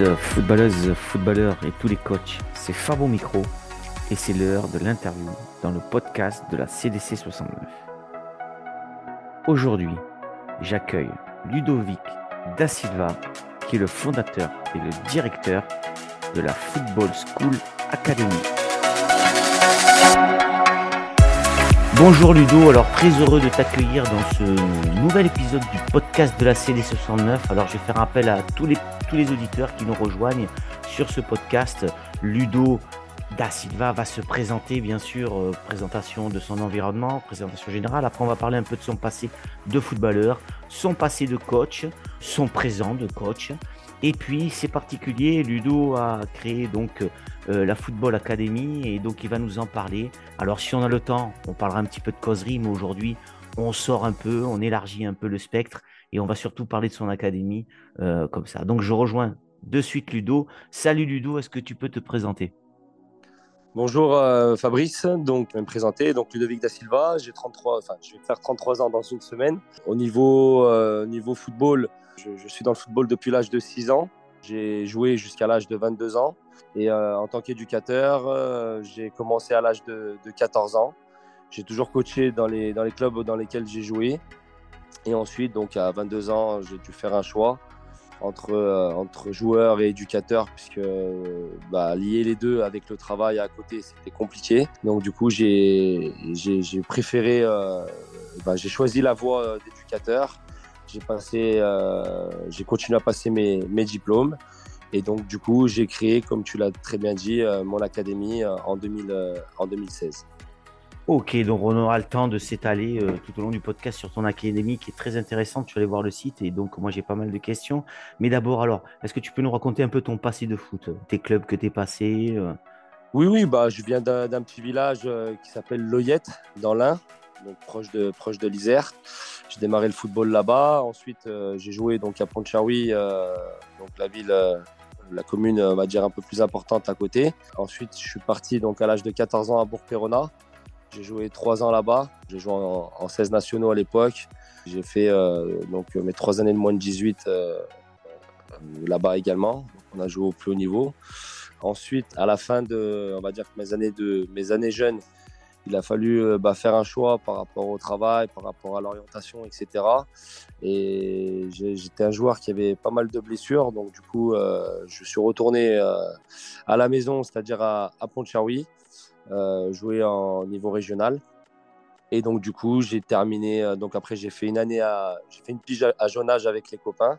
tous, footballeuses, footballeurs et tous les coachs. C'est Fabo Micro et c'est l'heure de l'interview dans le podcast de la CDC 69. Aujourd'hui, j'accueille Ludovic Da Silva, qui est le fondateur et le directeur de la Football School Academy. Bonjour Ludo, alors très heureux de t'accueillir dans ce nouvel épisode du podcast de la CD69. Alors je vais faire appel à tous les, auditeurs qui nous rejoignent sur ce podcast. Ludo Da Silva va se présenter, bien sûr, euh, présentation de son environnement, présentation générale. Après, on va parler un peu de son passé de footballeur, son passé de coach, son présent de coach. Et puis, c'est particulier, Ludo a créé donc euh, la Football Academy et donc il va nous en parler. Alors, si on a le temps, on parlera un petit peu de causerie, mais aujourd'hui, on sort un peu, on élargit un peu le spectre et on va surtout parler de son académie euh, comme ça. Donc, je rejoins de suite Ludo. Salut Ludo, est-ce que tu peux te présenter? Bonjour euh, Fabrice, donc je vais me présenter, donc Ludovic da Silva, j'ai 33, enfin je vais faire 33 ans dans une semaine. Au niveau, niveau football, je, suis dans le football depuis l'âge de 6 ans. J'ai joué jusqu'à l'âge de 22 ans et euh, en tant qu'éducateur, euh, j'ai commencé à l'âge de, de, 14 ans. J'ai toujours coaché dans les, clubs dans lesquels j'ai joué et ensuite donc à 22 ans, j'ai dû faire un choix entre, euh, entre joueurs et éducateurs, puisque bah, lier les deux avec le travail à côté, c'était compliqué. Donc du coup, j'ai préféré, bah, j'ai choisi la voie d'éducateur. J'ai passé, euh, j'ai continué à passer mes, mes diplômes. Et donc, du coup, j'ai créé, comme tu l'as très bien dit, euh, mon académie en, 2000, en 2016. Ok, donc on aura le temps de s'étaler euh, tout au long du podcast sur ton académie qui est très intéressante. Tu vas aller voir le site et donc moi j'ai pas mal de questions. Mais d'abord, alors, est-ce que tu peux nous raconter un peu ton passé de foot, tes clubs que tu es passé euh... Oui, oui, bah, je viens d'un petit village euh, qui s'appelle Loyette, dans l'Ain, proche de, proche de l'Isère. J'ai démarré le football là-bas. Ensuite, euh, j'ai joué donc, à Pontcharwy, donc la ville la commune, on va dire, un peu plus importante à côté. Ensuite, je suis parti donc à l'âge de 14 ans à Bourg-Perona. J'ai joué trois ans là-bas. J'ai joué en, en, 16 nationaux à l'époque. J'ai fait euh, donc mes trois années de moins de 18 euh, là-bas également. On a joué au plus haut niveau. Ensuite, à la fin de, on va dire mes années de mes années jeunes, il a fallu euh, bah, faire un choix par rapport au travail, par rapport à l'orientation, etc. Et j'étais un joueur qui avait pas mal de blessures, donc du coup, euh, je suis retourné euh, à la maison, c'est-à-dire à, à jouer en niveau régional. Et donc du coup, j'ai terminé. Donc après, j'ai fait une année à, j'ai fait une pige à, à Jonage avec les copains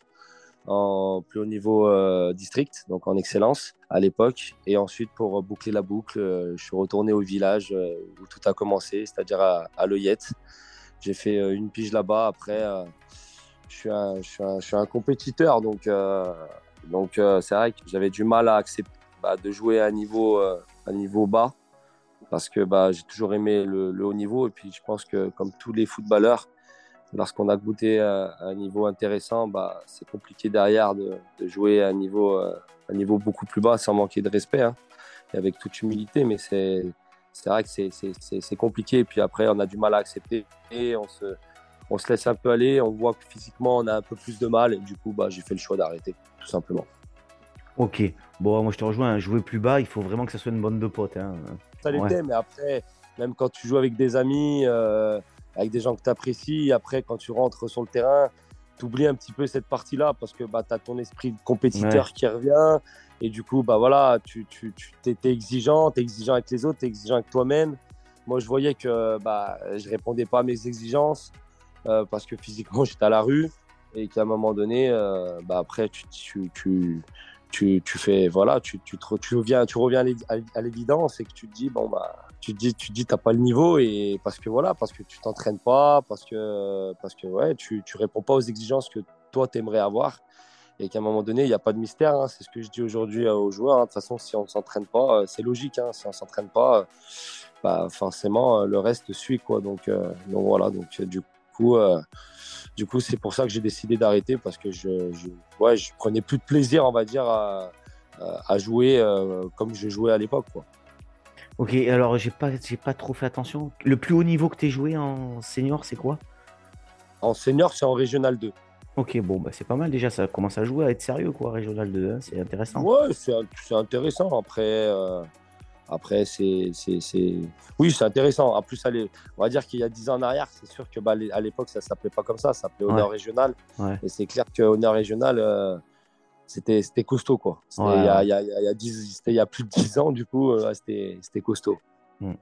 en plus haut niveau euh, district, donc en excellence à l'époque. Et ensuite, pour boucler la boucle, euh, je suis retourné au village euh, où tout a commencé, c'est-à-dire à, à. J'ai fait une pige là-bas. Après, je suis, un, je, suis un, compétiteur, donc donc c'est vrai que j'avais du mal à accepter bah, de jouer à un niveau, à niveau bas parce que bah, j'ai toujours aimé le, haut niveau. Et puis je pense que comme tous les footballeurs, lorsqu'on a goûté à, un niveau intéressant, bah, c'est compliqué derrière de, de, jouer à un niveau, à un niveau beaucoup plus bas sans manquer de respect, hein, et avec toute humilité. Mais c'est vrai que c'est compliqué. Et puis après, on a du mal à accepter et on se, on se laisse un peu aller. On voit que physiquement, on a un peu plus de mal. Et du coup, bah, j'ai fait le choix d'arrêter, tout simplement. Ok, bon, moi je te rejoins. Jouer plus bas, il faut vraiment que ça soit une bande de potes. Hein. Ça l'était, ouais. mais après, même quand tu joues avec des amis, euh, avec des gens que tu apprécies, après, quand tu rentres sur le terrain, tu oublies un petit peu cette partie-là parce que bah, tu as ton esprit de compétiteur ouais. qui revient. Et du coup, bah, voilà, tu, tu, tu es, es, exigeant, tu es exigeant avec les autres, tu es exigeant avec toi-même. Moi, je voyais que bah, je répondais pas à mes exigences euh, parce que physiquement, j'étais à la rue et qu'à un moment donné, euh, bah, après, tu, tu, tu, tu, tu fais voilà tu, tu, te, tu reviens tu reviens à l'évidence et que tu te dis bon bah tu te dis tu te dis t'as pas le niveau et parce que voilà parce que tu t'entraînes pas parce que parce que ouais tu tu réponds pas aux exigences que toi t'aimerais avoir et qu'à un moment donné il n'y a pas de mystère hein, c'est ce que je dis aujourd'hui aux joueurs hein. de toute façon si on s'entraîne pas c'est logique hein, si on s'entraîne pas bah forcément le reste suit quoi donc euh, donc voilà donc du coup euh, du coup, c'est pour ça que j'ai décidé d'arrêter parce que je, je, ouais, je prenais plus de plaisir, on va dire, à, à jouer euh, comme je jouais à l'époque. Ok, alors j'ai pas, j'ai pas trop fait attention. Le plus haut niveau que tu as joué en senior, c'est quoi? En senior, c'est en régional 2. Ok, bon, bah, c'est pas mal déjà, ça commence à jouer, à être sérieux, quoi, Régional 2, hein, c'est intéressant. Ouais, c'est intéressant. Après, euh, après c'est. Oui, c'est intéressant. En plus, allez, on va dire qu'il y a 10 ans en arrière, c'est sûr que bah, à l'époque, ça s'appelait pas comme ça, ça s'appelait Honneur Régional. Et c'est clair que Honneur Régional, euh, c'était costaud, quoi. C'était il, y a, plus de 10 ans, du coup, euh, c'était costaud. Hmm.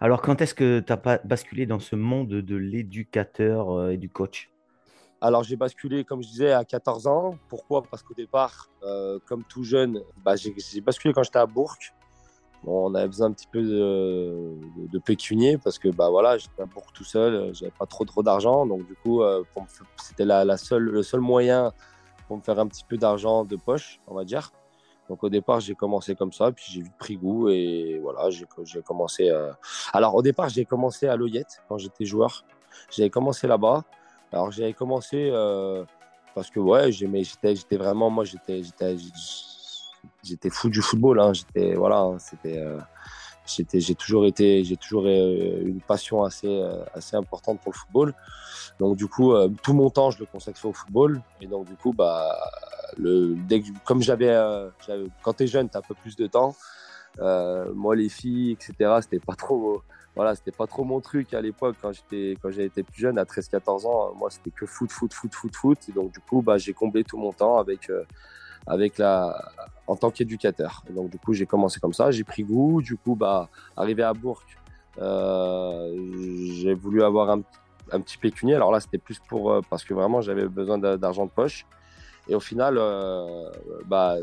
Alors, quand est-ce que tu as pas basculé dans ce monde de l'éducateur et du coach? Alors j'ai basculé, comme je disais, à 14 ans. Pourquoi? Parce qu'au départ, euh, comme tout jeune, bah, j'ai basculé quand j'étais à Bourg. on avait besoin un petit peu de, de, pécunier parce que bah, voilà, j'étais à Bourg tout seul, j'avais pas trop trop d'argent. Donc du coup, euh, c'était la, seule, le seul moyen pour me faire un petit peu d'argent de poche, on va dire. Donc au départ, j'ai commencé comme ça, puis j'ai vite pris goût et voilà, j'ai commencé. Euh, alors au départ, j'ai commencé à l'Oyette quand j'étais joueur. J'avais commencé là-bas. Alors j'avais commencé euh, parce que ouais, j'étais vraiment, moi j'étais, fou du football. Hein. J'étais, voilà, hein, c'était, euh, j'ai toujours été, j'ai toujours euh, une passion assez, assez importante pour le football. Donc du coup, tout mon temps, je le consacrais au football. Et donc du coup, bah, le, dès comme j'avais, quand t'es jeune, t'as un peu plus de temps. moi, les filles, etc., c'était pas trop voilà, c'était pas trop mon truc à l'époque quand j'étais quand j'étais plus jeune à 13-14 ans. Moi, c'était que foot, foot, foot, foot, foot. Et donc du coup, bah, j'ai comblé tout mon temps avec euh, avec la en tant qu'éducateur. Donc du coup, j'ai commencé comme ça, j'ai pris goût. Du coup, bah, arrivé à Bourg, euh, j'ai voulu avoir un, un, petit pécunier. Alors là, c'était plus pour euh, parce que vraiment j'avais besoin d'argent de poche. Et au final, euh, bah,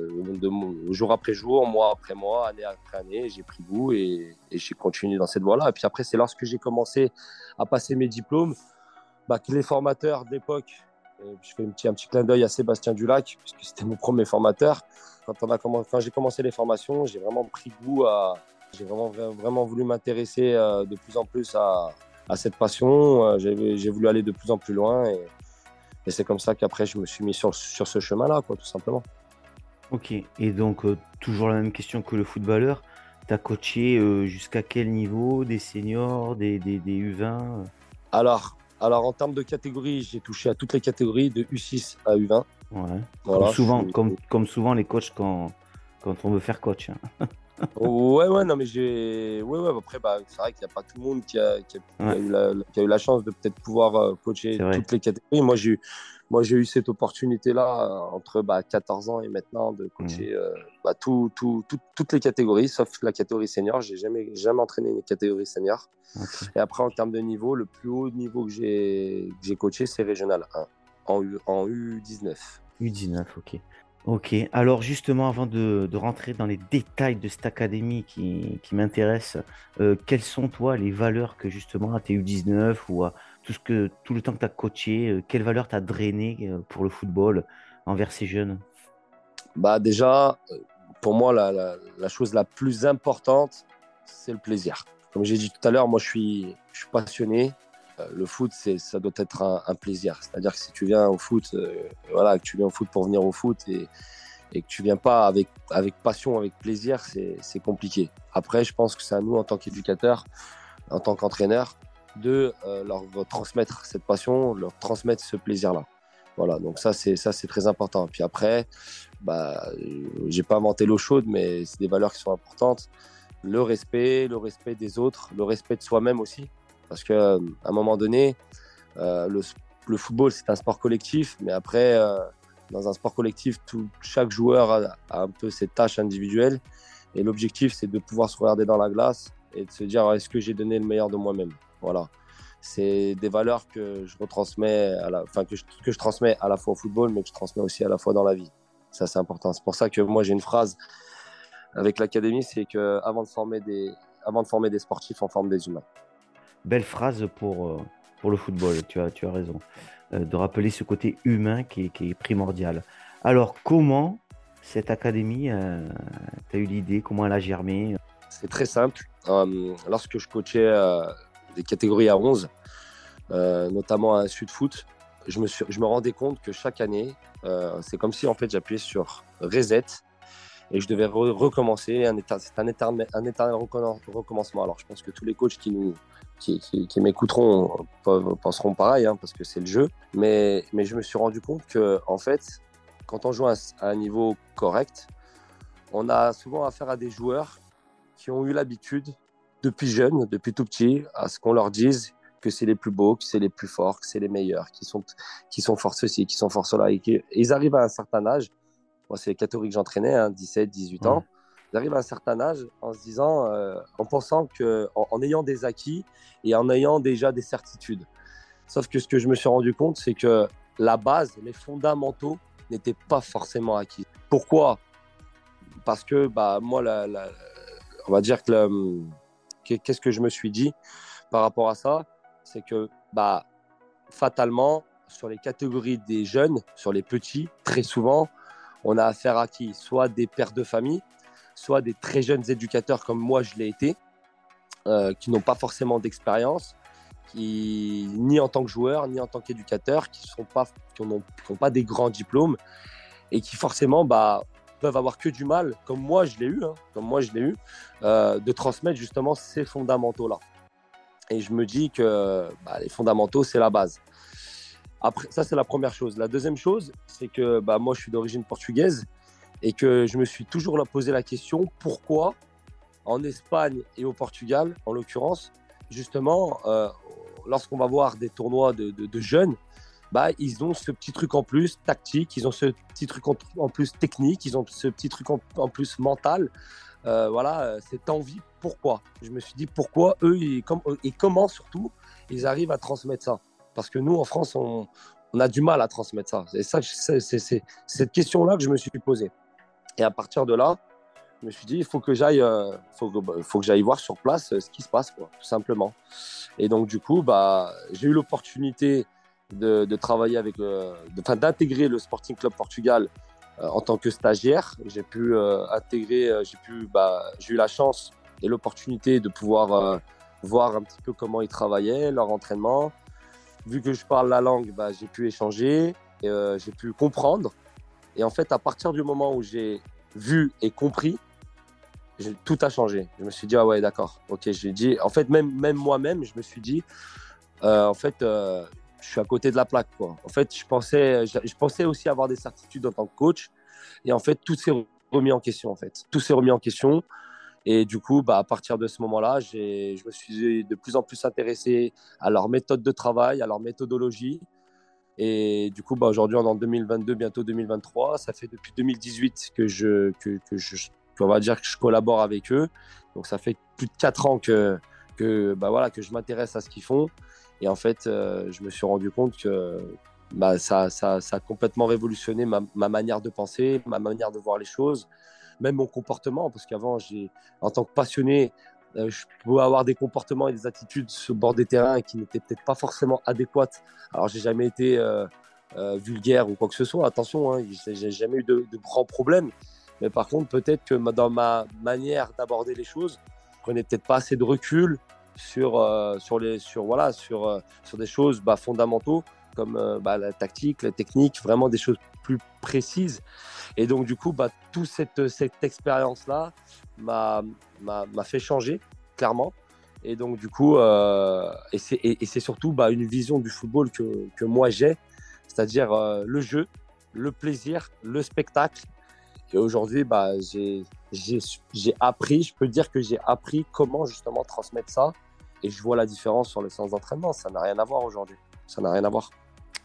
jour après jour, mois après mois, année après année, j'ai pris goût et, j'ai continué dans cette voie-là. Et puis après, c'est lorsque j'ai commencé à passer mes diplômes bah, que les formateurs d'époque, je fais un petit, un petit clin d'œil à Sébastien Dulac, puisque c'était mon premier formateur. Quand, on a quand j'ai commencé les formations, j'ai vraiment pris goût à. J'ai vraiment, vraiment voulu m'intéresser euh, de plus en plus à, à cette passion. Euh, j'ai voulu aller de plus en plus loin. Et, et c'est comme ça qu'après, je me suis mis sur, sur ce chemin-là, quoi, tout simplement. Ok. Et donc, euh, toujours la même question que le footballeur. Tu as coaché euh, jusqu'à quel niveau? Des seniors, des, des, des U20 alors, alors, en termes de catégories, j'ai touché à toutes les catégories, de U6 à U20. Ouais. comme, souvent, comme, comme, souvent les coachs quand, quand on veut faire coach. Hein. ouais, ouais, non, mais j'ai. Ouais, ouais, après, bah, c'est vrai qu'il n'y a pas tout le monde qui a, qui a, eu, la, qui a eu, la, chance de peut-être pouvoir euh, coacher toutes les catégories. Moi, j'ai eu, moi, j'ai eu cette opportunité-là euh, entre bah, 14 ans et maintenant de coacher mmh. euh, bah, tout, tout, toutes les catégories, sauf la catégorie senior. J'ai jamais, jamais entraîné une catégorie senior. Et après, en termes de niveau, le plus haut niveau que j'ai coaché, c'est régional 1 en, U, en U19. U19, ok. Ok, alors justement, avant de, rentrer dans les détails de cette académie qui, qui m'intéresse, euh, quelles sont, toi, les valeurs que justement à tes U19 ou à tout, ce que, tout le temps que tu as coaché, euh, quelles valeurs tu as drainé euh, pour le football envers ces jeunes? Bah Déjà, pour moi, la, la, chose la plus importante, c'est le plaisir. Comme j'ai dit tout à l'heure, moi, je suis, je suis passionné. Le foot, ça doit être un, plaisir. C'est-à-dire que si tu viens au foot, voilà, que tu viens au foot pour venir au foot et, et que tu viens pas avec, avec passion, avec plaisir, c'est compliqué. Après, je pense que c'est à nous, en tant qu'éducateurs, en tant qu'entraîneurs, de euh, leur transmettre cette passion, leur transmettre ce plaisir-là. Voilà, donc ça c'est ça c'est très important. Puis après, bah, j'ai pas inventé l'eau chaude, mais c'est des valeurs qui sont importantes. Le respect, le respect des autres, le respect de soi-même aussi, parce que à un moment donné, euh, le, football c'est un sport collectif, mais après euh, dans un sport collectif, tout, chaque joueur a, a, un peu ses tâches individuelles, et l'objectif c'est de pouvoir se regarder dans la glace et de se dire est-ce que j'ai donné le meilleur de moi-même? Voilà. C'est des valeurs que je retransmets, à la, enfin que je, que je transmets à la fois au football, mais que je transmets aussi à la fois dans la vie. Ça, c'est important. C'est pour ça que moi, j'ai une phrase avec l'académie, c'est que avant de former des, avant de former des sportifs, on forme des humains. Belle phrase pour, euh, pour le football. Tu as, tu as raison. Euh, de rappeler ce côté humain qui est, qui est primordial. Alors, comment cette académie, euh, tu as eu l'idée? Comment elle a germé? C'est très simple. lorsque je coachais des catégories à 11, euh, notamment à Sud Foot, je me, je me rendais compte que chaque année, euh, c'est comme si en fait j'appuyais sur reset et je devais recommencer. C'est un, éternel, un éternel recommencement. Alors je pense que tous les coachs qui nous qui, qui, m'écouteront penseront pareil, hein, parce que c'est le jeu. Mais, mais je me suis rendu compte que, en fait, quand on joue à, un niveau correct, on a souvent affaire à des joueurs qui ont eu l'habitude, depuis jeunes, depuis tout petit, à ce qu'on leur dise que c'est les plus beaux, que c'est les plus forts, que c'est les meilleurs, qui sont, qui sont forts ceci, qui sont forts cela. Et ils arrivent à un certain âge, moi c'est les catégories que j'entraînais, 17, hein, 18 ans, ils arrivent à un certain âge en se disant, euh, en pensant que, en, ayant des acquis et en ayant déjà des certitudes. Sauf que ce que je me suis rendu compte, c'est que la base, les fondamentaux n'étaient pas forcément acquis. Pourquoi? Parce que bah, moi, la, on va dire que qu'est-ce que je me suis dit par rapport à ça? C'est que bah, fatalement, sur les catégories des jeunes, sur les petits, très souvent, on a affaire à qui? Soit des pères de famille, soit des très jeunes éducateurs comme moi je l'ai été, euh, qui n'ont pas forcément d'expérience, qui ni en tant que joueur, ni en tant qu'éducateur, qui sont pas, n'ont pas des grands diplômes et qui forcément bah, peuvent avoir que du mal, comme moi je l'ai eu, hein, comme moi je l'ai eu, euh, de transmettre justement ces fondamentaux-là. Et je me dis que bah, les fondamentaux, c'est la base. Après, ça, c'est la première chose. La deuxième chose, c'est que bah, moi, je suis d'origine portugaise et que je me suis toujours posé la question pourquoi en Espagne et au Portugal, en l'occurrence, justement, euh, lorsqu'on va voir des tournois de, jeunes, bah, ils ont ce petit truc en plus tactique, ils ont ce petit truc en, plus technique, ils ont ce petit truc en, plus mental. Euh, voilà, euh, cette envie. Pourquoi? Je me suis dit pourquoi eux et comment surtout ils arrivent à transmettre ça? Parce que nous, en France, on, a du mal à transmettre ça. Et ça, c'est cette question-là que je me suis posée. Et à partir de là, je me suis dit, il faut que j'aille, euh, faut, bah, que j'aille voir sur place euh, ce qui se passe, quoi, tout simplement. Et donc, du coup, bah, j'ai eu l'opportunité de, travailler avec, euh, d'intégrer le Sporting Club Portugal en tant que stagiaire. J'ai pu intégrer, j'ai pu, bah, j'ai eu la chance et l'opportunité de pouvoir voir un petit peu comment ils travaillaient, leur entraînement. Vu que je parle la langue, bah, j'ai pu échanger, j'ai pu comprendre et en fait, à partir du moment où j'ai vu et compris, tout a changé. Je me suis dit, ah ouais, d'accord. Ok, j'ai dit, en fait, même, même moi-même, je me suis dit, euh, en fait, euh, je suis à côté de la plaque. Quoi. En fait, je pensais, je, pensais aussi avoir des certitudes en tant que coach. Et en fait, tout s'est remis en question. En fait, tout s'est remis en question. Et du coup, bah, à partir de ce moment-là, je me suis de plus en plus intéressé à leur méthode de travail, à leur méthodologie. Et du coup, bah, aujourd'hui, on est en 2022, bientôt 2023. Ça fait depuis 2018 que je, que, je, on va dire que je collabore avec eux. Donc, ça fait plus de 4 ans que, que, bah, voilà, que je m'intéresse à ce qu'ils font. Et en fait, euh, je me suis rendu compte que bah, ça, a complètement révolutionné ma, ma, manière de penser, ma manière de voir les choses, même mon comportement. Parce qu'avant, en tant que passionné, euh, je pouvais avoir des comportements et des attitudes sur le bord des terrains qui n'étaient peut-être pas forcément adéquates. Alors, j'ai jamais été euh, vulgaire ou quoi que ce soit. Attention, hein, j'ai jamais eu de, grands problèmes. Mais par contre, peut-être que dans ma manière d'aborder les choses, je prenais peut-être pas assez de recul sur, sur, les, sur, voilà, sur, sur des choses bah, fondamentaux comme bah, la tactique, la technique, vraiment des choses plus précises. Et donc, du coup, bah, toute cette, cette expérience-là m'a fait changer, clairement. Et donc, du coup, euh, et c'est surtout bah, une vision du football que, que moi j'ai, c'est-à-dire euh, le jeu, le plaisir, le spectacle. Et aujourd'hui, bah, j'ai appris, je peux dire que j'ai appris comment justement transmettre ça. Et je vois la différence sur le sens d'entraînement. Ça n'a rien à voir aujourd'hui. Ça n'a rien à voir.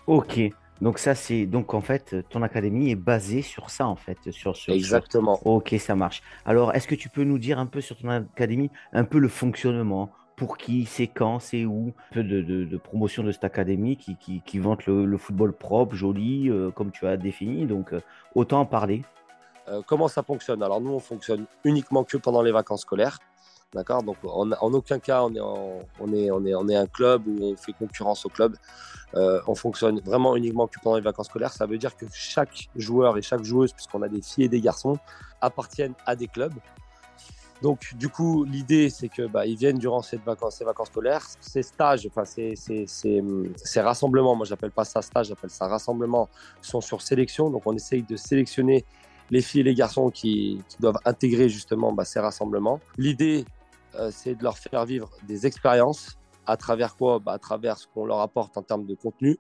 Ok. Donc ça c'est donc en fait ton académie est basée sur ça en fait sur, exactement. Ok ça marche. Alors est-ce que tu peux nous dire un peu sur ton académie un peu le fonctionnement? Pour qui c'est quand c'est où? Un peu de, promotion de cette académie qui, qui, vante le, football propre joli euh, comme tu as défini donc euh, autant en parler. Euh, comment ça fonctionne? Alors nous on fonctionne uniquement que pendant les vacances scolaires. D'accord? Donc, en, aucun cas, on est, un club où on fait concurrence au club. Euh, on fonctionne vraiment uniquement que pendant les vacances scolaires. Ça veut dire que chaque joueur et chaque joueuse, puisqu'on a des filles et des garçons, appartiennent à des clubs. Donc, du coup, l'idée, c'est que bah, viennent durant ces vacances, ces vacances scolaires. Ces stages, enfin, ces rassemblements, moi, j'appelle pas ça stage, j'appelle ça rassemblement, sont sur sélection. Donc, on essaye de sélectionner les filles et les garçons qui, doivent intégrer justement bah, ces rassemblements. L'idée, euh, c'est de leur faire vivre des expériences. À travers quoi? Bah, À travers ce qu'on leur apporte en termes de contenu,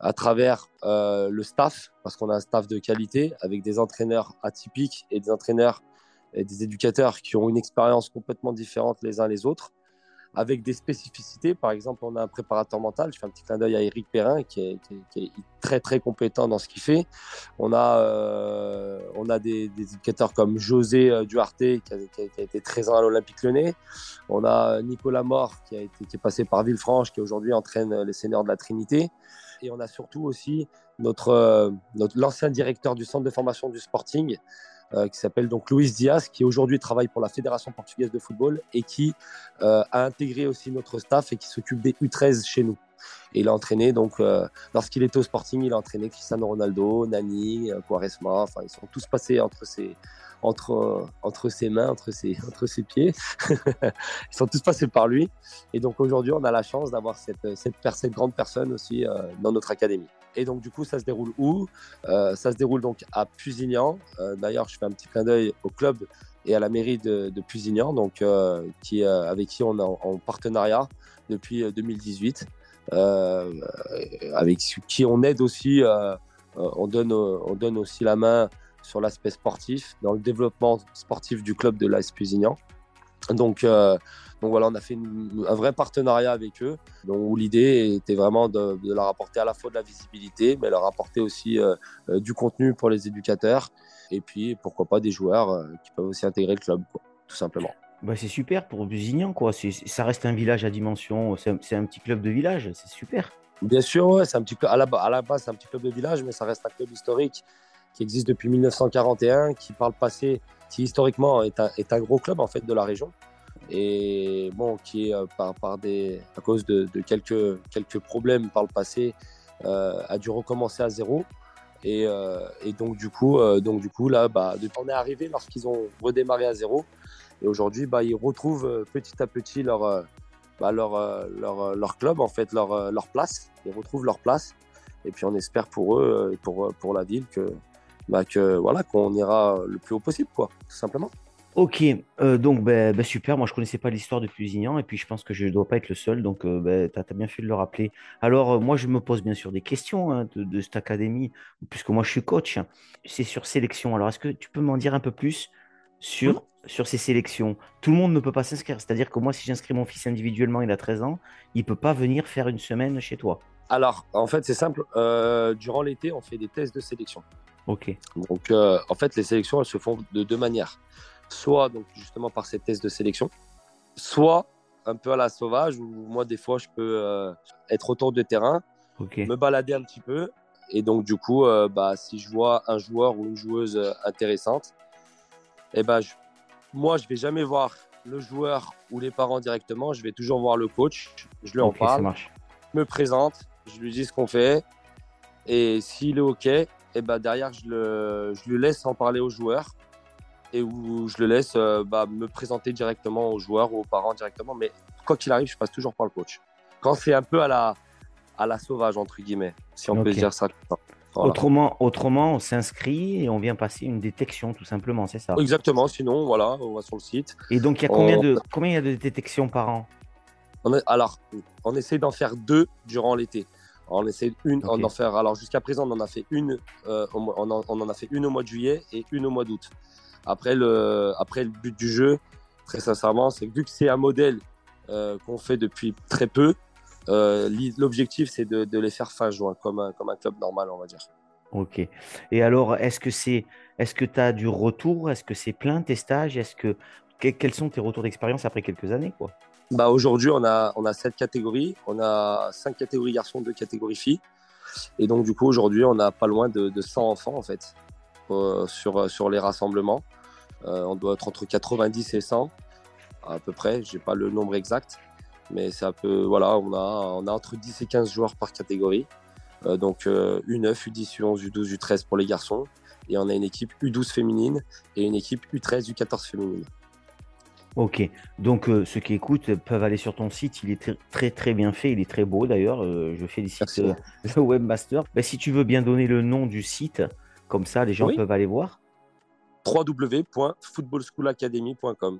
à travers euh, le staff, parce qu'on a un staff de qualité avec des entraîneurs atypiques et des entraîneurs et des éducateurs qui ont une expérience complètement différente les uns les autres avec des spécificités. Par exemple, on a un préparateur mental. Je fais un petit clin d'œil à Eric Perrin, qui est, très très compétent dans ce qu'il fait. On a, euh, des, éducateurs comme José euh, Duarte, qui a, été 13 ans à l'Olympique Lyonnais. On a Nicolas Mort, qui, a été, est passé par Villefranche, qui aujourd'hui entraîne les seniors de la Trinité. Et on a surtout aussi notre, euh, notre l'ancien directeur du centre de formation du Sporting, euh, qui s'appelle donc Luis Diaz, qui aujourd'hui travaille pour la Fédération portugaise de football et qui euh, a intégré aussi notre staff et qui s'occupe des U13 chez nous. Et il a entraîné, donc, euh, lorsqu'il était au Sporting, il a entraîné Cristiano Ronaldo, Nani, Quaresma. Enfin, ils sont tous passés entre ses, entre, entre ses mains, entre ses, entre ses pieds. ils sont tous passés par lui. Et donc, aujourd'hui, on a la chance d'avoir cette, cette, grande personne aussi dans notre académie. Et donc, du coup, ça se déroule où? Euh, Ça se déroule donc à Pusignan. Euh, d'ailleurs, je fais un petit clin d'œil au club et à la mairie de, Pusignan, donc, euh, qui, avec qui on est en, partenariat depuis 2018, avec qui on aide aussi, on, donne, on donne aussi la main sur l'aspect sportif, dans le développement sportif du club de l'AS Pusignan. Donc, donc voilà, on a fait un vrai partenariat avec eux, où l'idée était vraiment de, leur apporter à la fois de la visibilité, mais leur apporter aussi euh, euh, du contenu pour les éducateurs, et puis pourquoi pas des joueurs euh, qui peuvent aussi intégrer le club, tout simplement. Bah c'est super pour Busignan, quoi. ça reste un village à dimension, c'est un, petit club de village, c'est super. Bien sûr, un petit à la, à la base, c'est un petit club de village, mais ça reste un club historique qui existe depuis 1941, qui par le passé, qui historiquement est un, gros club en fait de la région et bon, qui est euh, par des, à cause de, quelques, quelques problèmes par le passé, euh, a dû recommencer à zéro. Et, euh, et donc du coup, donc du coup là, bah, on est arrivé lorsqu'ils ont redémarré à zéro. Et aujourd'hui, bah, ils retrouvent petit à petit leur, bah, leur, leur, leur, club, en fait, leur, leur place. Ils retrouvent leur place. Et puis on espère pour eux pour, pour la ville que, bah, que voilà qu'on ira le plus haut possible, quoi, tout simplement. Ok, euh, donc ben, ben, super, moi je connaissais pas l'histoire de Pusignan et puis je pense que je ne dois pas être le seul, donc euh, ben, tu as, bien fait de le rappeler. Alors euh, moi je me pose bien sûr des questions hein, de, cette académie, puisque moi je suis coach, c'est sur sélection. Alors est-ce que tu peux m'en dire un peu plus sur, sur ces sélections. Tout le monde ne peut pas s'inscrire, c'est-à-dire que moi si j'inscris mon fils individuellement, il a 13 ans, il ne peut pas venir faire une semaine chez toi. Alors en fait c'est simple, durant l'été on fait des tests de sélection. Ok. Donc en fait les sélections elles se font de deux manières. Soit donc justement par ces tests de sélection, soit un peu à la sauvage où moi des fois je peux euh, être autour du terrain, me balader un petit peu. Et donc du coup euh, bah, si je vois un joueur ou une joueuse euh, intéressante, eh ben moi je vais jamais voir le joueur ou les parents directement, je vais toujours voir le coach, je lui en parle, me présente, je lui dis ce qu'on fait et s'il est ok, eh ben derrière je le, je lui laisse en parler aux joueurs et où je le laisse euh, bah, me présenter directement aux joueurs ou aux parents directement. Mais quoi qu'il arrive, je passe toujours par le coach. Quand c'est un peu à la, à la sauvage, entre guillemets, si on peut dire ça. Autrement, autrement, on s'inscrit et on vient passer une détection, tout simplement, c'est ça Exactement, sinon, voilà, on va sur le site. Et donc, il y a combien, de, combien il y a de détections par an? On Alors, on essaie d'en faire deux durant l'été. On essaie une, on en faire. Alors jusqu'à présent, on en a fait une. Euh, on, en, on, en, a fait une au mois de juillet et une au mois d'août. Après le, après, le but du jeu, très sincèrement, c'est vu que c'est un modèle euh, qu'on fait depuis très peu, euh, l'objectif, c'est de, les faire fin juin, comme un, comme un club normal, on va dire. Ok. Et alors, est-ce que c'est, est-ce que tu as du retour? Est-ce que c'est plein tes stages? Est-ce que quels sont tes retours d'expérience après quelques années, quoi? Bah aujourd'hui, on a on a sept catégories. On a cinq catégories garçons, deux catégories filles. Et donc du coup, aujourd'hui, on a pas loin de, de 100 enfants en fait euh, sur sur les rassemblements. Euh, on doit être entre 90 et 100 à peu près. J'ai pas le nombre exact, mais c'est un peu voilà, on a on a entre 10 et 15 joueurs par catégorie. Euh, donc U9, U10, U11, U12, U13 pour les garçons. Et on a une équipe U12 féminine et une équipe U13, U14 féminine. Ok, donc ceux qui écoutent peuvent aller sur ton site, il est très très bien fait, il est très beau d'ailleurs, je félicite le webmaster. Ben, si tu veux bien donner le nom du site, comme ça les gens peuvent aller voir. www.footballschoolacademy.com.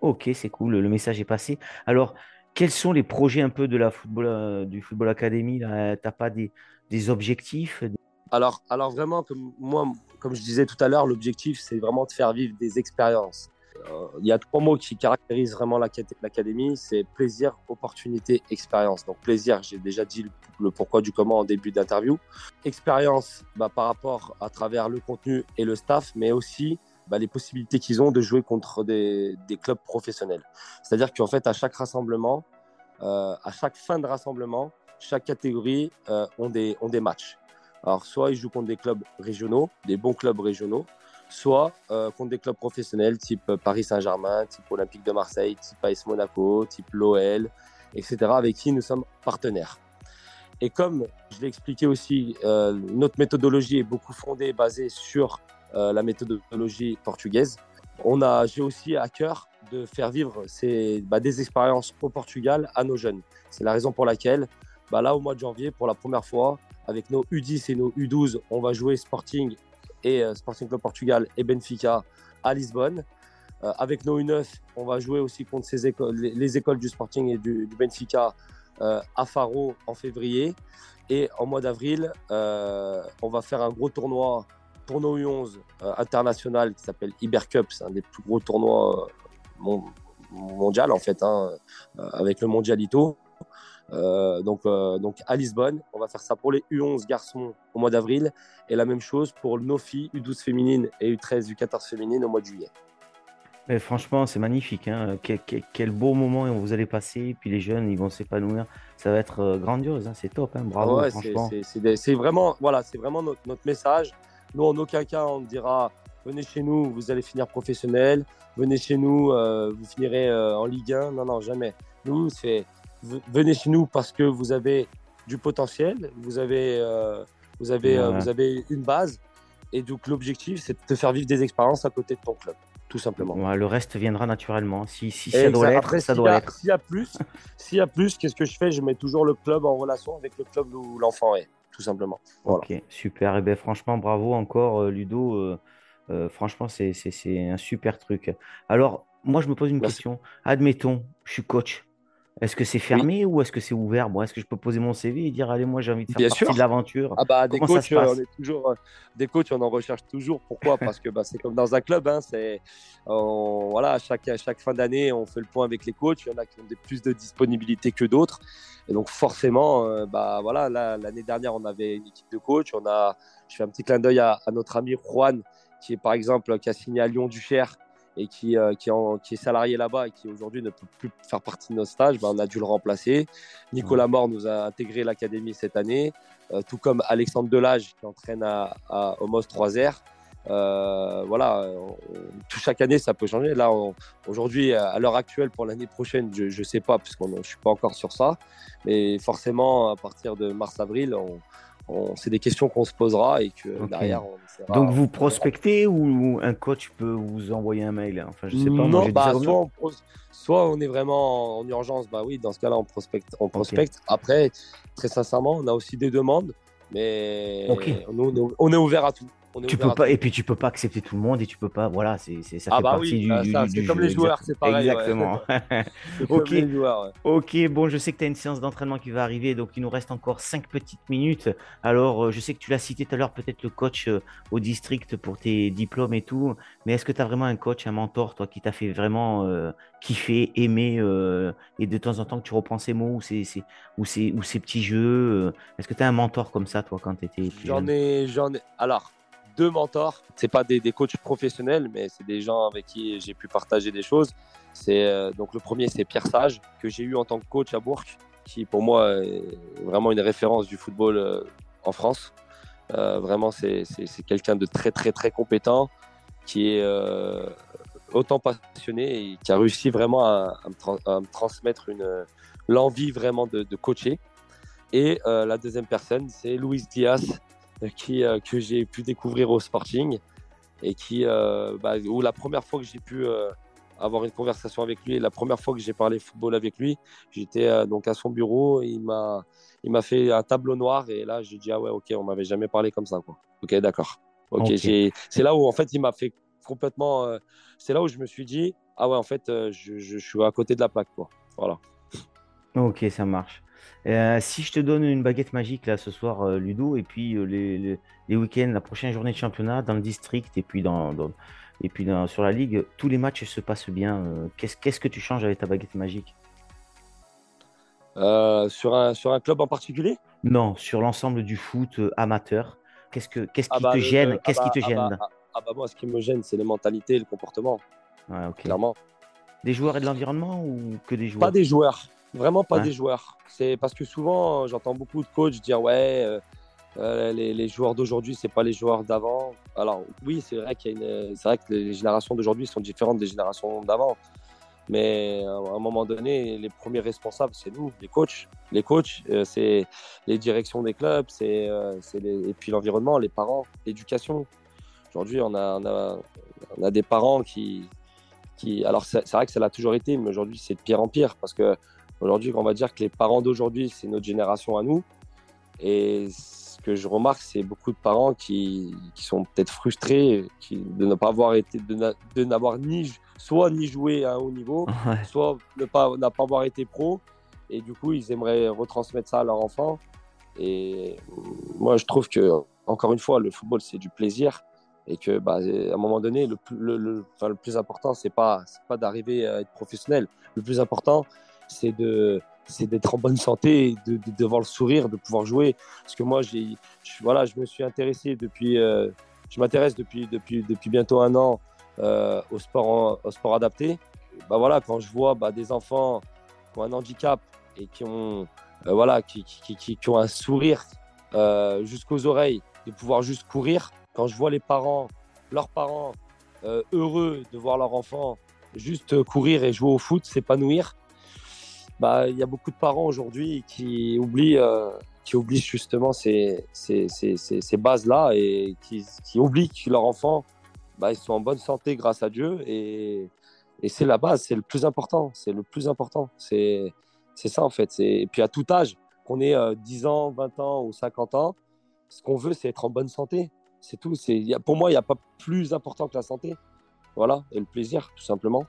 Ok, c'est cool, le message est passé. Alors, quels sont les projets un peu de la football, euh, du Football Academy Tu n'as pas des, des objectifs alors, alors vraiment, comme moi, comme je disais tout à l'heure, l'objectif, c'est vraiment de faire vivre des expériences. Euh, il y a trois mots qui caractérisent vraiment l'académie, c'est plaisir, opportunité, expérience. Donc plaisir, j'ai déjà dit le, pourquoi du comment en début d'interview. Expérience bah, par rapport à travers le contenu et le staff, mais aussi bah, les possibilités qu'ils ont de jouer contre des, clubs professionnels. C'est-à-dire qu'en fait, à chaque rassemblement, euh, à chaque fin de rassemblement, chaque catégorie euh, ont, des, matchs. Alors, soit ils jouent contre des clubs régionaux, des bons clubs régionaux, soit euh, contre des clubs professionnels type Paris Saint-Germain, type Olympique de Marseille, type AS Monaco, type l'OL, etc., avec qui nous sommes partenaires. Et comme je l'ai expliqué aussi, euh, notre méthodologie est beaucoup fondée, basée sur euh, la méthodologie portugaise. On a, j'ai aussi à cœur de faire vivre ces, bah, des expériences au Portugal à nos jeunes. C'est la raison pour laquelle, bah, là, au mois de janvier, pour la première fois, avec nos U10 et nos U12, on va jouer Sporting et euh, Sporting Club Portugal et Benfica à Lisbonne. Euh, avec nos U9, on va jouer aussi contre les, écoles du Sporting et du, Benfica euh, à Faro en février. Et en mois d'avril, on va faire un gros tournoi pour nos U11 international qui s'appelle Iber Cup. C'est un des plus gros tournois mondial en fait, hein, avec le Mondialito. Euh, donc, euh, donc à Lisbonne, on va faire ça pour les U11 garçons au mois d'avril et la même chose pour nos filles U12 féminines et U13, U14 féminines au mois de juillet. Mais franchement, c'est magnifique. Hein. Quel, beau moment vous allez passer. Puis les jeunes, ils vont s'épanouir. Ça va être euh, grandiose. Hein. C'est top. Hein. Bravo. c'est vraiment, voilà, c'est vraiment notre, message. Nous, en aucun cas, on dira venez chez nous, vous allez finir professionnel. Venez chez nous, vous finirez en Ligue 1. Non, non, jamais. Nous, c'est venez chez nous parce que vous avez du potentiel, vous avez, euh, vous avez, euh, vous avez une base. Et donc, l'objectif, c'est de te faire vivre des expériences à côté de ton club, tout simplement. le reste viendra naturellement. Si, si ça doit l'être, ça doit l'être. S'il y a plus, s'il y a plus, qu'est-ce que je fais? Je mets toujours le club en relation avec le club où l'enfant est, tout simplement. Ok, super. Et eh ben, franchement, bravo encore, euh, Ludo. franchement, c'est un super truc. Alors, moi, je me pose une question. Admettons, je suis coach. Est-ce que c'est fermé ou est-ce que c'est ouvert? Est-ce que je peux poser mon CV et dire allez moi j'ai envie de faire partie de l'aventure Ah bah des coachs, on est toujours euh, des coachs, on en recherche toujours. Pourquoi? Parce que bah, c'est comme dans un club. Hein, c'est voilà chaque chaque fin d'année on fait le point avec les coachs. Il y en a qui ont des, plus de disponibilité que d'autres. Et donc forcément, euh, bah voilà l'année dernière on avait une équipe de coachs. On a, je fais un petit clin d'œil à, à, notre ami Juan qui est par exemple qui a signé à Lyon Duchère et qui, euh, qui, qui, est salarié là-bas et qui aujourd'hui ne peut plus faire partie de nos stages, ben, on a dû le remplacer. Nicolas Mort nous a intégré l'académie cette année, euh, tout comme Alexandre Delage qui entraîne à, à Homos 3R. Euh, voilà, tout chaque année ça peut changer. Là, aujourd'hui, à l'heure actuelle, pour l'année prochaine, je ne sais pas, parce que je ne suis pas encore sur ça. Mais forcément, à partir de mars-avril, on, c'est des questions qu'on se posera et que derrière on Donc vous prospectez ou un coach peut vous envoyer un mail Enfin, je sais pas. Non, bah, soit, on est vraiment en urgence, bah oui, dans ce cas-là on prospecte. On prospecte. Après, très sincèrement, on a aussi des demandes, mais on est ouvert à tout tu peux pas, et puis tu peux pas accepter tout le monde et tu peux pas. Voilà, c'est, ça ah fait bah partie du, bah C'est comme les joueurs, c'est pareil. Exactement. ok. ok, bon, je sais que tu as une séance d'entraînement qui va arriver, donc il nous reste encore 5 petites minutes. Alors, euh, je sais que tu l'as cité tout à l'heure, peut-être le coach euh, au district pour tes diplômes et tout, mais est-ce que tu as vraiment un coach, un mentor, toi, qui t'a fait vraiment euh, kiffer, aimer, et de temps en temps que tu reprends ces mots ou ces, ou ces, ou ces petits jeux Est-ce que tu as un mentor comme ça, toi, quand tu étais J'en ai, j'en ai. Alors, deux mentors. C'est pas des, coachs professionnels, mais c'est des gens avec qui j'ai pu partager des choses. C'est euh, donc le premier, c'est Pierre Sage que j'ai eu en tant que coach à Bourg, qui pour moi est vraiment une référence du football euh, en France. Euh, vraiment, c'est quelqu'un de très très très compétent, qui est autant passionné et qui a réussi vraiment à, me, transmettre une l'envie vraiment de, de, coacher. Et la deuxième personne, c'est Luis Diaz, qui, euh, que j'ai pu découvrir au Sporting et qui, euh, bah, où la première fois que j'ai pu euh, avoir une conversation avec lui et la première fois que j'ai parlé football avec lui, j'étais donc à son bureau, il m'a il m'a fait un tableau noir et là j'ai dit ah ouais ok on m'avait jamais parlé comme ça quoi. Ok d'accord. Ok, c'est là où en fait il m'a fait complètement. C'est là où je me suis dit, ah ouais, en fait, euh, je, je, suis à côté de la plaque, quoi. Voilà. Ok, ça marche. Si je te donne une baguette magique là ce soir, Ludo, et puis les, les, week-ends, la prochaine journée de championnat dans le district et puis dans, et puis sur la ligue, tous les matchs se passent bien. Qu'est-ce que tu changes avec ta baguette magique? Sur, un, sur un club en particulier? Non, sur l'ensemble du foot amateur. Qu'est-ce, que, qu'est-ce ah qui bah, te gêne? ah Qu'est-ce qui te bah, gêne? ah, bah, ah bah moi, ce qui me gêne, c'est les mentalités, le comportement. Clairement. Des joueurs et de l'environnement ou que des joueurs? Pas des joueurs. Vraiment pas des joueurs. C'est parce que souvent, j'entends beaucoup de coachs dire ouais, euh, euh, les, les, joueurs d'aujourd'hui, c'est pas les joueurs d'avant. Alors oui, c'est vrai qu'il y a une, c'est vrai que les générations d'aujourd'hui sont différentes des générations d'avant. Mais à un moment donné, les premiers responsables, c'est nous, les coachs. Les coachs, euh, c'est les directions des clubs, c'est, et puis l'environnement, les parents, l'éducation. Aujourd'hui, on a, on, a, des parents qui. qui alors, c'est vrai que ça l'a toujours été, mais aujourd'hui, c'est de pire en pire. Parce que aujourd'hui, on va dire que les parents d'aujourd'hui, c'est notre génération à nous. Et ce que je remarque, c'est beaucoup de parents qui, qui sont peut-être frustrés qui, de ne pas avoir été, de n'avoir ni soit ni joué à un haut niveau, soit ne pas, n'a pas avoir été pro. Et du coup, ils aimeraient retransmettre ça à leur enfant. Et moi, je trouve que, encore une fois, le football, c'est du plaisir et que bah, à un moment donné, le, le, le, enfin, le plus important, c'est pas pas d'arriver à être professionnel. Le plus important, c'est de c'est d'être en bonne santé, de, de, le sourire, de pouvoir jouer. Parce que moi, j'ai, voilà, je me suis intéressé depuis, euh, je m'intéresse depuis, depuis, depuis bientôt un an euh, au, sport, au sport adapté. Bah voilà, quand je vois bah, des enfants qui ont un handicap et qui ont, euh, voilà, qui, qui, qui, qui, ont un sourire jusqu'aux oreilles, de pouvoir juste courir, quand je vois les parents, leurs parents, heureux de voir leur enfant juste courir et jouer au foot, s'épanouir, bah, y a beaucoup de parents aujourd'hui qui oublient, euh, qui oublient justement ces, ces, ces, ces bases-là et qui, qui, oublient que leurs enfants bah, ils sont en bonne santé grâce à Dieu. Et, et c'est la base, c'est le plus important. C'est le plus important. C'est ça en fait. Et puis à tout âge, qu'on ait 10 euh, ans, 20 ans ou 50 ans, ce qu'on veut, c'est être en bonne santé. C'est tout. C'est, pour moi, il n'y a pas plus important que la santé. Voilà, et le plaisir, tout simplement.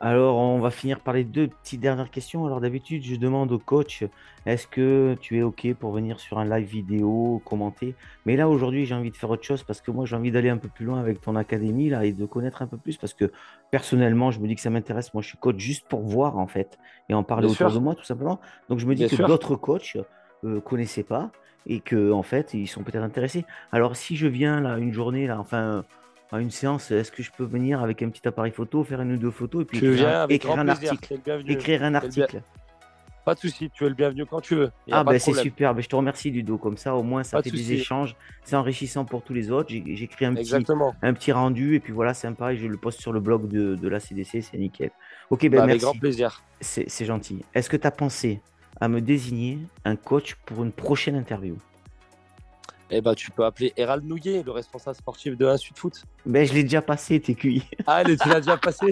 Alors, on va finir par les deux petites dernières questions. Alors, d'habitude, je demande au coach est-ce que tu es OK pour venir sur un live vidéo, commenter? Mais là, aujourd'hui, j'ai envie de faire autre chose parce que moi, j'ai envie d'aller un peu plus loin avec ton académie là et de connaître un peu plus parce que personnellement, je me dis que ça m'intéresse. Moi, je suis coach juste pour voir en fait et en parler autour de moi, tout simplement. Donc, je me dis que d'autres coachs ne euh, connaissaient pas et que en fait ils sont peut-être intéressés. Alors si je viens là une journée là, enfin à une séance, est-ce que je peux venir avec un petit appareil photo, faire une ou deux photos et puis écrire, un, article, écrire un article. Pas de souci, tu es le bienvenu quand tu veux. Ah ben c'est super, ben, je te remercie Ludo, comme ça au moins ça fait des échanges, c'est enrichissant pour tous les autres. J'écris un petit, un petit rendu et puis voilà, sympa et je le poste sur le blog de, de la CDC, c'est nickel. Ok, ben bah, merci. Avec grand plaisir. C'est gentil. Est-ce que tu as pensé à me désigner un coach pour une prochaine interview? Eh ben, tu peux appeler Hérald Nouillet, le responsable sportif de 1 Sud Foot. Mais je l'ai déjà passé, TQI. Ah, tu l'as déjà passé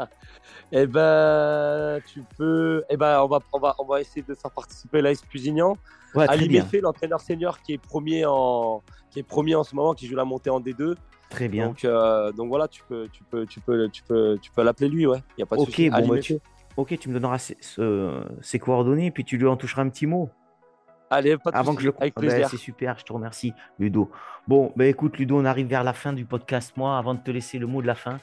Eh ben, tu peux. Eh ben, on va, on va, on va essayer de faire participer l'AS Pusignan. Ouais, Ali Méfé, l'entraîneur senior qui est premier en, qui est premier en ce moment, qui joue la montée en D2. Très bien. Donc, euh, donc voilà, tu peux, tu peux, tu peux, tu peux, tu peux l'appeler lui, ouais. Il y a pas de souci. Bon, bah, tu... Ok, tu me donneras ses, coordonnées et puis tu lui en toucheras un petit mot. Allez, pas de Avant que je avec plaisir. c'est super, je te remercie, Ludo. Bon, bah écoute, Ludo, on arrive vers la fin du podcast. Moi, avant de te laisser le mot de la fin,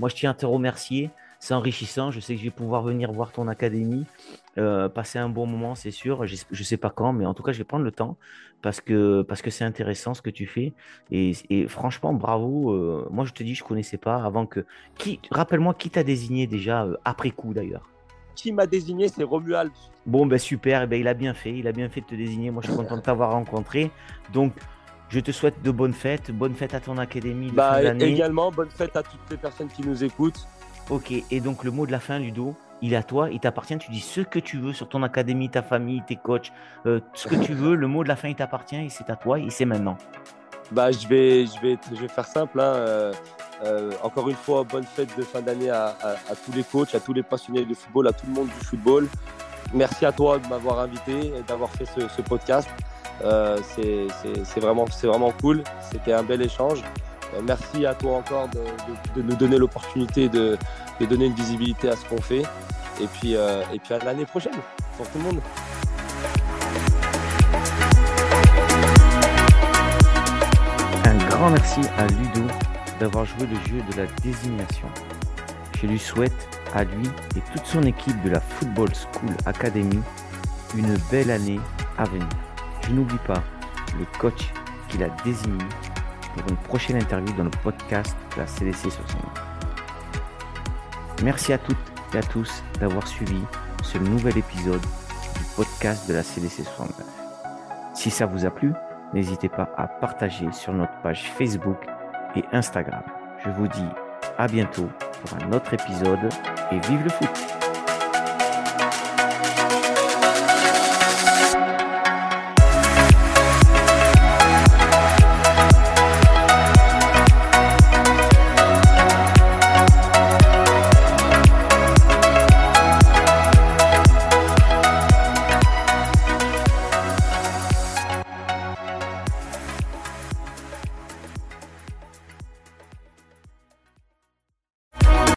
moi, je tiens à te remercier. C'est enrichissant. Je sais que je vais pouvoir venir voir ton académie, euh, passer un bon moment, c'est sûr. Je ne sais pas quand, mais en tout cas, je vais prendre le temps parce que parce que c'est intéressant ce que tu fais. Et, franchement, bravo. Euh, moi, je te dis, je connaissais pas avant que. Qui Rappelle-moi qui t'a désigné déjà euh, après coup d'ailleurs? Qui m'a désigné, c'est Romuald. Bon, ben super, eh ben, il a bien fait, il a bien fait de te désigner. Moi, je suis content de t'avoir rencontré. Donc, je te souhaite de bonnes fêtes, bonne fête à ton académie de bah, Également, bonne fête à toutes les personnes qui nous écoutent. Ok, et donc le mot de la fin, Ludo, il est à toi, il t'appartient. Tu dis ce que tu veux sur ton académie, ta famille, tes coachs, euh, ce que tu veux. Le mot de la fin, il t'appartient et c'est à toi et c'est maintenant. Bah, je vais, je vais, je vais faire simple. Hein. Euh, euh, encore une fois, bonne fête de fin d'année à, tous les coachs, à tous les passionnés de football, à tout le monde du football. Merci à toi de m'avoir invité et d'avoir fait ce, podcast. Euh, c'est vraiment, vraiment cool. C'était un bel échange. merci à toi encore de, nous donner l'opportunité de, donner une visibilité à ce qu'on fait. Et puis, et puis à l'année prochaine pour tout le monde. Grand merci à Ludo d'avoir joué le jeu de la désignation. Je lui souhaite à lui et toute son équipe de la Football School Academy une belle année à venir. Je n'oublie pas le coach qu'il a désigné pour une prochaine interview dans le podcast de la CDC 60. Merci à toutes et à tous d'avoir suivi ce nouvel épisode du podcast de la CDC 69. Si ça vous a plu, n'hésitez pas à partager sur notre page Facebook et Instagram. Je vous dis à bientôt pour un autre épisode et vive le foot